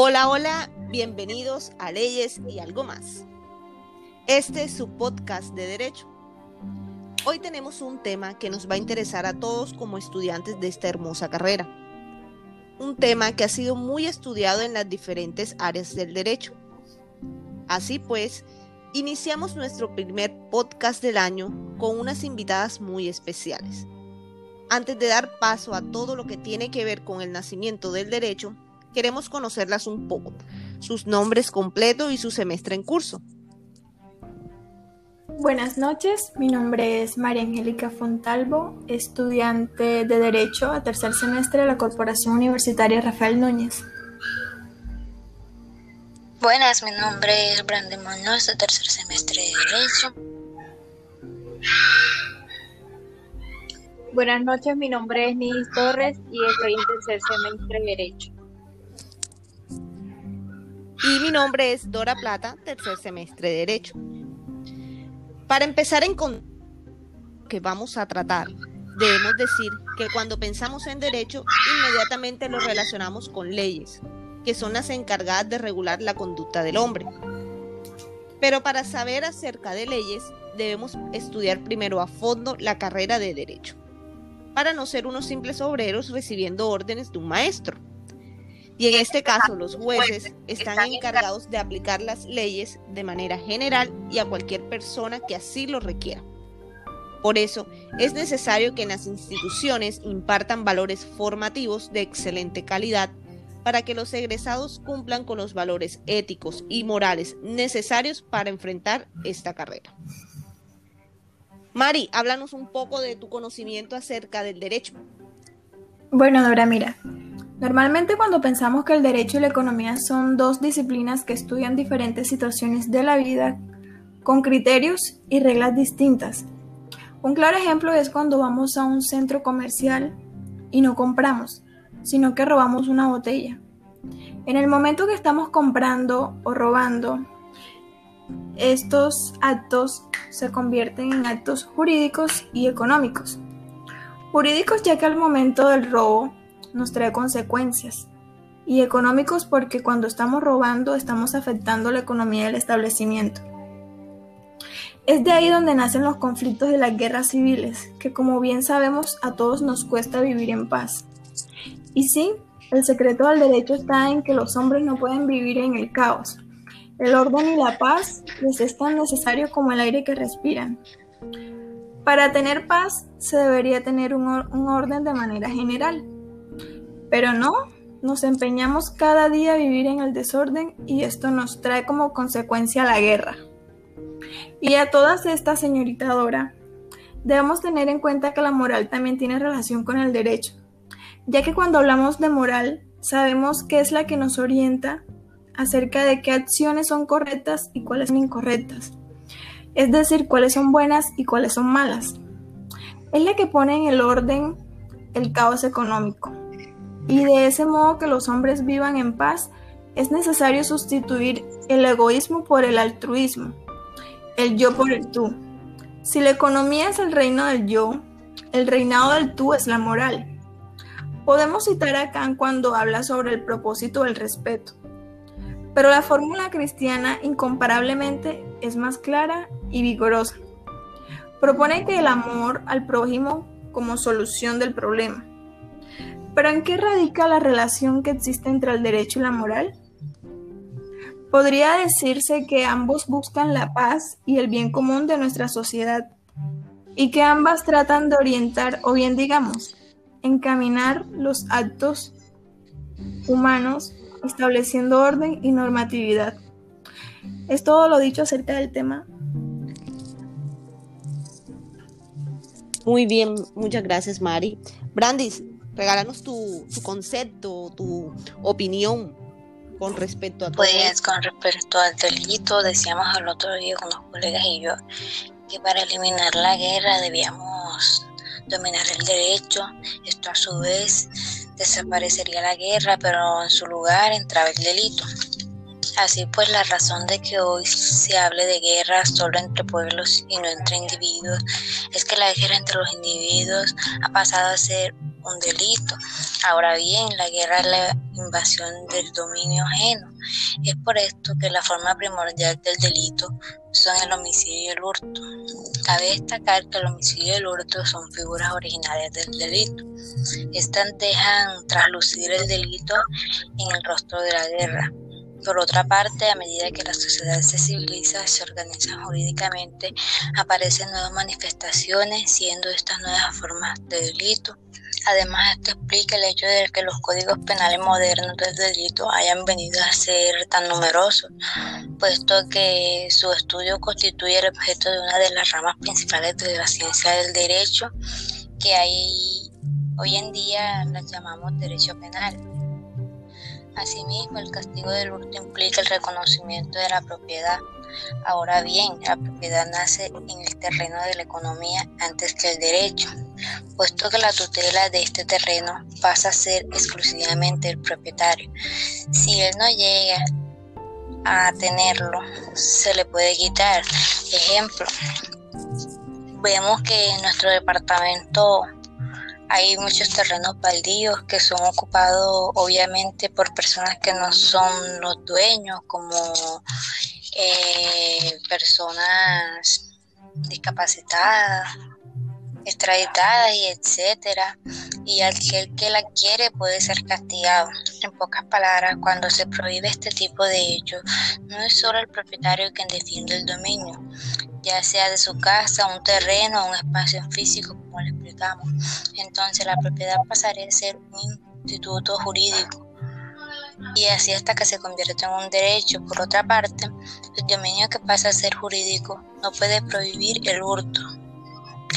Hola, hola, bienvenidos a Leyes y algo más. Este es su podcast de Derecho. Hoy tenemos un tema que nos va a interesar a todos como estudiantes de esta hermosa carrera. Un tema que ha sido muy estudiado en las diferentes áreas del derecho. Así pues, iniciamos nuestro primer podcast del año con unas invitadas muy especiales. Antes de dar paso a todo lo que tiene que ver con el nacimiento del derecho, queremos conocerlas un poco, sus nombres completos y su semestre en curso. Buenas noches, mi nombre es María Angélica Fontalvo, estudiante de Derecho a tercer semestre de la Corporación Universitaria Rafael Núñez. Buenas, mi nombre es Brandon Muñoz, de tercer semestre de Derecho. Buenas noches, mi nombre es Nidis Torres y estoy en tercer semestre de Derecho. Y mi nombre es Dora Plata, tercer semestre de Derecho. Para empezar en con que vamos a tratar, debemos decir que cuando pensamos en derecho, inmediatamente lo relacionamos con leyes, que son las encargadas de regular la conducta del hombre. Pero para saber acerca de leyes, debemos estudiar primero a fondo la carrera de derecho, para no ser unos simples obreros recibiendo órdenes de un maestro. Y en este caso, los jueces están encargados de aplicar las leyes de manera general y a cualquier persona que así lo requiera. Por eso, es necesario que en las instituciones impartan valores formativos de excelente calidad para que los egresados cumplan con los valores éticos y morales necesarios para enfrentar esta carrera. Mari, háblanos un poco de tu conocimiento acerca del derecho. Bueno, Dora, mira, Normalmente cuando pensamos que el derecho y la economía son dos disciplinas que estudian diferentes situaciones de la vida con criterios y reglas distintas. Un claro ejemplo es cuando vamos a un centro comercial y no compramos, sino que robamos una botella. En el momento que estamos comprando o robando, estos actos se convierten en actos jurídicos y económicos. Jurídicos ya que al momento del robo nos trae consecuencias. Y económicos porque cuando estamos robando estamos afectando la economía del establecimiento. Es de ahí donde nacen los conflictos de las guerras civiles, que como bien sabemos a todos nos cuesta vivir en paz. Y sí, el secreto del derecho está en que los hombres no pueden vivir en el caos. El orden y la paz les es tan necesario como el aire que respiran. Para tener paz se debería tener un, un orden de manera general. Pero no, nos empeñamos cada día a vivir en el desorden y esto nos trae como consecuencia la guerra. Y a todas estas, señorita Dora, debemos tener en cuenta que la moral también tiene relación con el derecho, ya que cuando hablamos de moral, sabemos qué es la que nos orienta acerca de qué acciones son correctas y cuáles son incorrectas, es decir, cuáles son buenas y cuáles son malas. Es la que pone en el orden el caos económico y de ese modo que los hombres vivan en paz, es necesario sustituir el egoísmo por el altruismo, el yo por el tú. Si la economía es el reino del yo, el reinado del tú es la moral. Podemos citar a Kant cuando habla sobre el propósito del respeto, pero la fórmula cristiana incomparablemente es más clara y vigorosa. Propone que el amor al prójimo como solución del problema pero ¿en qué radica la relación que existe entre el derecho y la moral? Podría decirse que ambos buscan la paz y el bien común de nuestra sociedad y que ambas tratan de orientar o bien digamos, encaminar los actos humanos estableciendo orden y normatividad. Es todo lo dicho acerca del tema. Muy bien, muchas gracias Mari. Brandis, regálanos tu, concepto, tu opinión con respecto a todo Pues con respecto al delito, decíamos el otro día con los colegas y yo que para eliminar la guerra debíamos dominar el derecho. Esto a su vez desaparecería la guerra, pero en su lugar entraba el delito. Así pues, la razón de que hoy se hable de guerra solo entre pueblos y no entre individuos es que la guerra entre los individuos ha pasado a ser un delito. Ahora bien, la guerra es la invasión del dominio ajeno. Es por esto que la forma primordial del delito son el homicidio y el hurto. Cabe destacar que el homicidio y el hurto son figuras originarias del delito. Estas dejan traslucir el delito en el rostro de la guerra. Por otra parte, a medida que la sociedad se civiliza, se organiza jurídicamente, aparecen nuevas manifestaciones, siendo estas nuevas formas de delito. Además, esto explica el hecho de que los códigos penales modernos del delito hayan venido a ser tan numerosos, puesto que su estudio constituye el objeto de una de las ramas principales de la ciencia del derecho, que hoy en día las llamamos derecho penal. Asimismo, el castigo del hurto implica el reconocimiento de la propiedad. Ahora bien, la propiedad nace en el terreno de la economía antes que el derecho, puesto que la tutela de este terreno pasa a ser exclusivamente el propietario. Si él no llega a tenerlo, se le puede quitar. Ejemplo, vemos que en nuestro departamento hay muchos terrenos baldíos que son ocupados obviamente por personas que no son los dueños, como eh, personas discapacitadas, extraditadas y etcétera. Y aquel que la quiere puede ser castigado. En pocas palabras, cuando se prohíbe este tipo de hechos, no es solo el propietario quien defiende el dominio, ya sea de su casa, un terreno o un espacio físico, como le explicamos. Entonces la propiedad pasaría a ser un instituto jurídico y así hasta que se convierte en un derecho. Por otra parte, el dominio que pasa a ser jurídico no puede prohibir el hurto.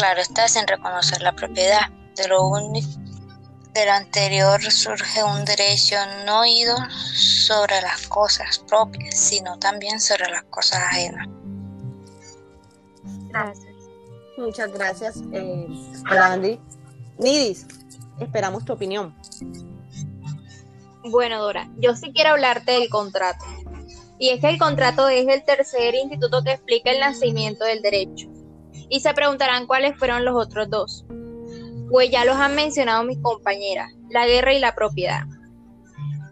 Claro está sin reconocer la propiedad. De lo único de lo anterior surge un derecho no ido sobre las cosas propias, sino también sobre las cosas ajenas. Gracias. Muchas gracias, eh, Brandy. Nidis, esperamos tu opinión. Bueno, Dora, yo sí quiero hablarte del contrato. Y es que el contrato es el tercer instituto que explica el nacimiento del derecho. Y se preguntarán cuáles fueron los otros dos. Pues ya los han mencionado mis compañeras, la guerra y la propiedad.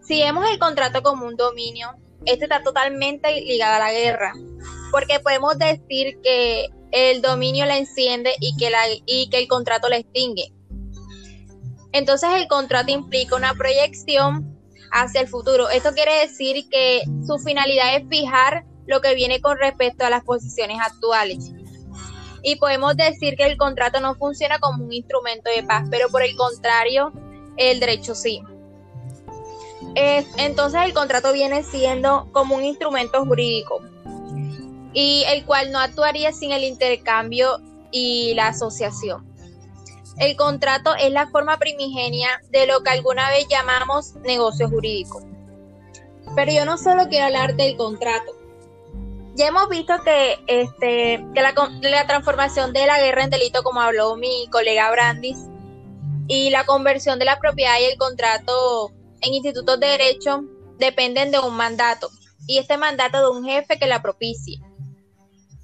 Si vemos el contrato como un dominio, este está totalmente ligado a la guerra, porque podemos decir que el dominio la enciende y que, y que el contrato la extingue. Entonces el contrato implica una proyección hacia el futuro. Esto quiere decir que su finalidad es fijar lo que viene con respecto a las posiciones actuales. Y podemos decir que el contrato no funciona como un instrumento de paz, pero por el contrario, el derecho sí. entonces el contrato viene siendo como un instrumento jurídico y el cual no actuaría sin el intercambio y la asociación. El contrato es la forma primigenia de lo que alguna vez llamamos negocio jurídico. Pero yo no solo quiero hablar del contrato. Ya hemos visto que, este, que la, la transformación de la guerra en delito, como habló mi colega Brandis, y la conversión de la propiedad y el contrato en institutos de derecho dependen de un mandato, y este mandato de un jefe que la propicie.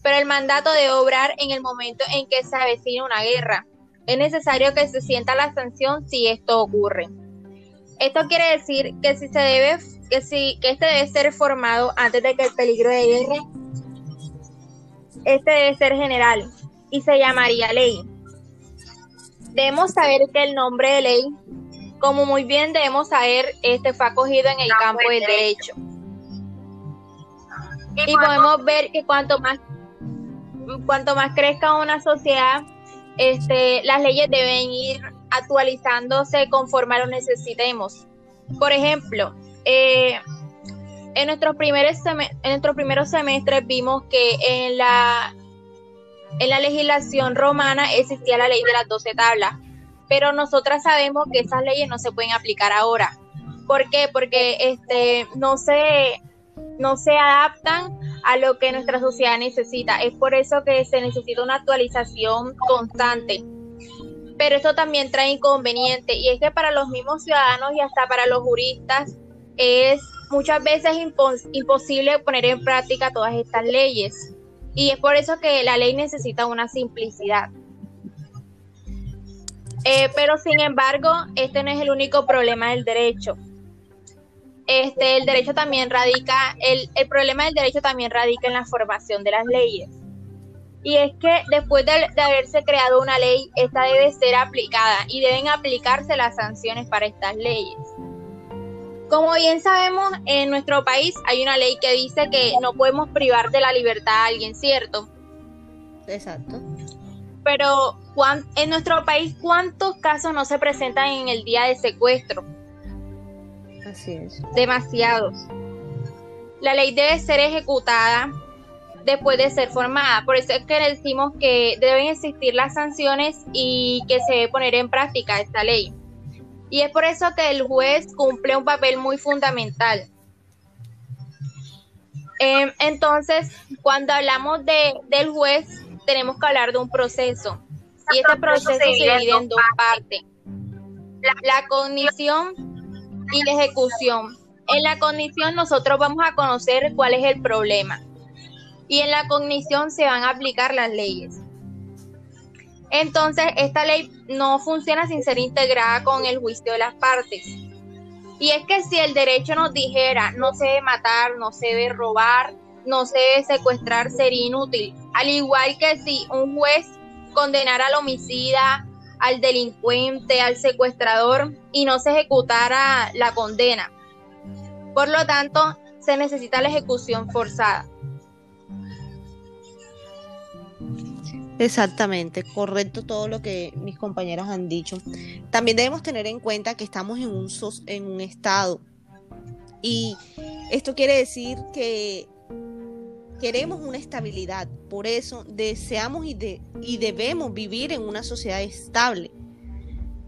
Pero el mandato de obrar en el momento en que se avecina una guerra, es necesario que se sienta la sanción si esto ocurre. Esto quiere decir que si se debe que si que este debe ser formado antes de que el peligro de guerra este debe ser general y se llamaría ley. Debemos saber que el nombre de ley, como muy bien debemos saber, este fue acogido en el campo del derecho. Y podemos ver que cuanto más cuanto más crezca una sociedad, este, las leyes deben ir actualizándose conforme lo necesitemos. Por ejemplo, eh, en, nuestros primeros en nuestros primeros semestres vimos que en la, en la legislación romana existía la ley de las doce tablas, pero nosotras sabemos que esas leyes no se pueden aplicar ahora. ¿Por qué? Porque este, no, se, no se adaptan a lo que nuestra sociedad necesita. Es por eso que se necesita una actualización constante. Pero esto también trae inconveniente y es que para los mismos ciudadanos y hasta para los juristas es muchas veces imposible poner en práctica todas estas leyes. Y es por eso que la ley necesita una simplicidad. Eh, pero sin embargo, este no es el único problema del derecho. Este, el derecho también radica, el, el problema del derecho también radica en la formación de las leyes. Y es que después de, de, haberse creado una ley, esta debe ser aplicada y deben aplicarse las sanciones para estas leyes. Como bien sabemos, en nuestro país hay una ley que dice que no podemos privar de la libertad a alguien, ¿cierto? Exacto. Pero en nuestro país, ¿cuántos casos no se presentan en el día de secuestro? Así es. Demasiados. La ley debe ser ejecutada después de ser formada. Por eso es que decimos que deben existir las sanciones y que se debe poner en práctica esta ley. Y es por eso que el juez cumple un papel muy fundamental. Eh, entonces, cuando hablamos de, del juez, tenemos que hablar de un proceso. Y este proceso se divide en dos partes. La cognición y la ejecución. En la cognición nosotros vamos a conocer cuál es el problema. Y en la cognición se van a aplicar las leyes. Entonces, esta ley no funciona sin ser integrada con el juicio de las partes. Y es que si el derecho nos dijera no se debe matar, no se debe robar, no se debe secuestrar, sería inútil. Al igual que si un juez condenara al homicida, al delincuente, al secuestrador y no se ejecutara la condena. Por lo tanto, se necesita la ejecución forzada. Exactamente, correcto todo lo que mis compañeros han dicho. También debemos tener en cuenta que estamos en un, en un estado y esto quiere decir que queremos una estabilidad, por eso deseamos y, de, y debemos vivir en una sociedad estable,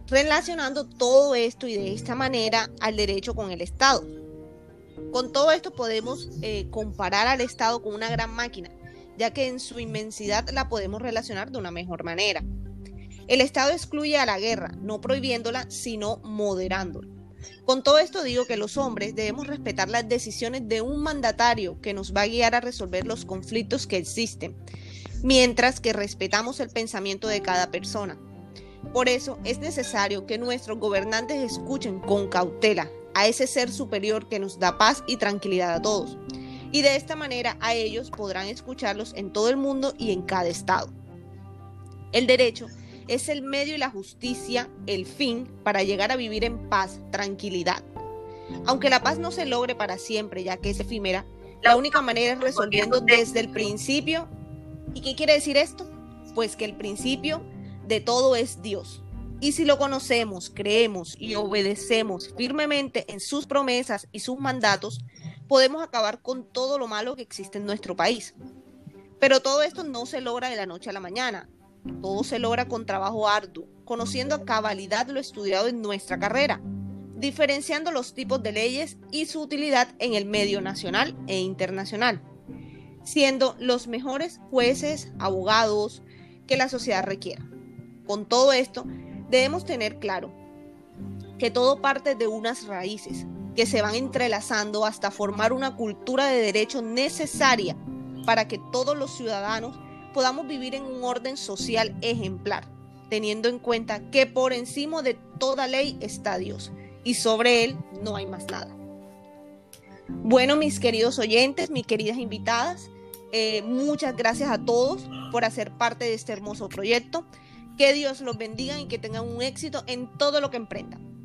relacionando todo esto y de esta manera al derecho con el Estado. Con todo esto podemos eh, comparar al Estado con una gran máquina ya que en su inmensidad la podemos relacionar de una mejor manera. El Estado excluye a la guerra, no prohibiéndola, sino moderándola. Con todo esto digo que los hombres debemos respetar las decisiones de un mandatario que nos va a guiar a resolver los conflictos que existen, mientras que respetamos el pensamiento de cada persona. Por eso es necesario que nuestros gobernantes escuchen con cautela a ese ser superior que nos da paz y tranquilidad a todos y de esta manera a ellos podrán escucharlos en todo el mundo y en cada estado. El derecho es el medio y la justicia el fin para llegar a vivir en paz, tranquilidad. Aunque la paz no se logre para siempre, ya que es efímera, la única manera es resolviendo desde el principio. ¿Y qué quiere decir esto? Pues que el principio de todo es Dios. Y si lo conocemos, creemos y obedecemos firmemente en sus promesas y sus mandatos, podemos acabar con todo lo malo que existe en nuestro país. Pero todo esto no se logra de la noche a la mañana. Todo se logra con trabajo arduo, conociendo a cabalidad lo estudiado en nuestra carrera, diferenciando los tipos de leyes y su utilidad en el medio nacional e internacional, siendo los mejores jueces, abogados que la sociedad requiera. Con todo esto, debemos tener claro que todo parte de unas raíces, que se van entrelazando hasta formar una cultura de derecho necesaria para que todos los ciudadanos podamos vivir en un orden social ejemplar, teniendo en cuenta que por encima de toda ley está Dios y sobre él no hay más nada. Bueno, mis queridos oyentes, mis queridas invitadas, eh, muchas gracias a todos por hacer parte de este hermoso proyecto. Que Dios los bendiga y que tengan un éxito en todo lo que emprendan.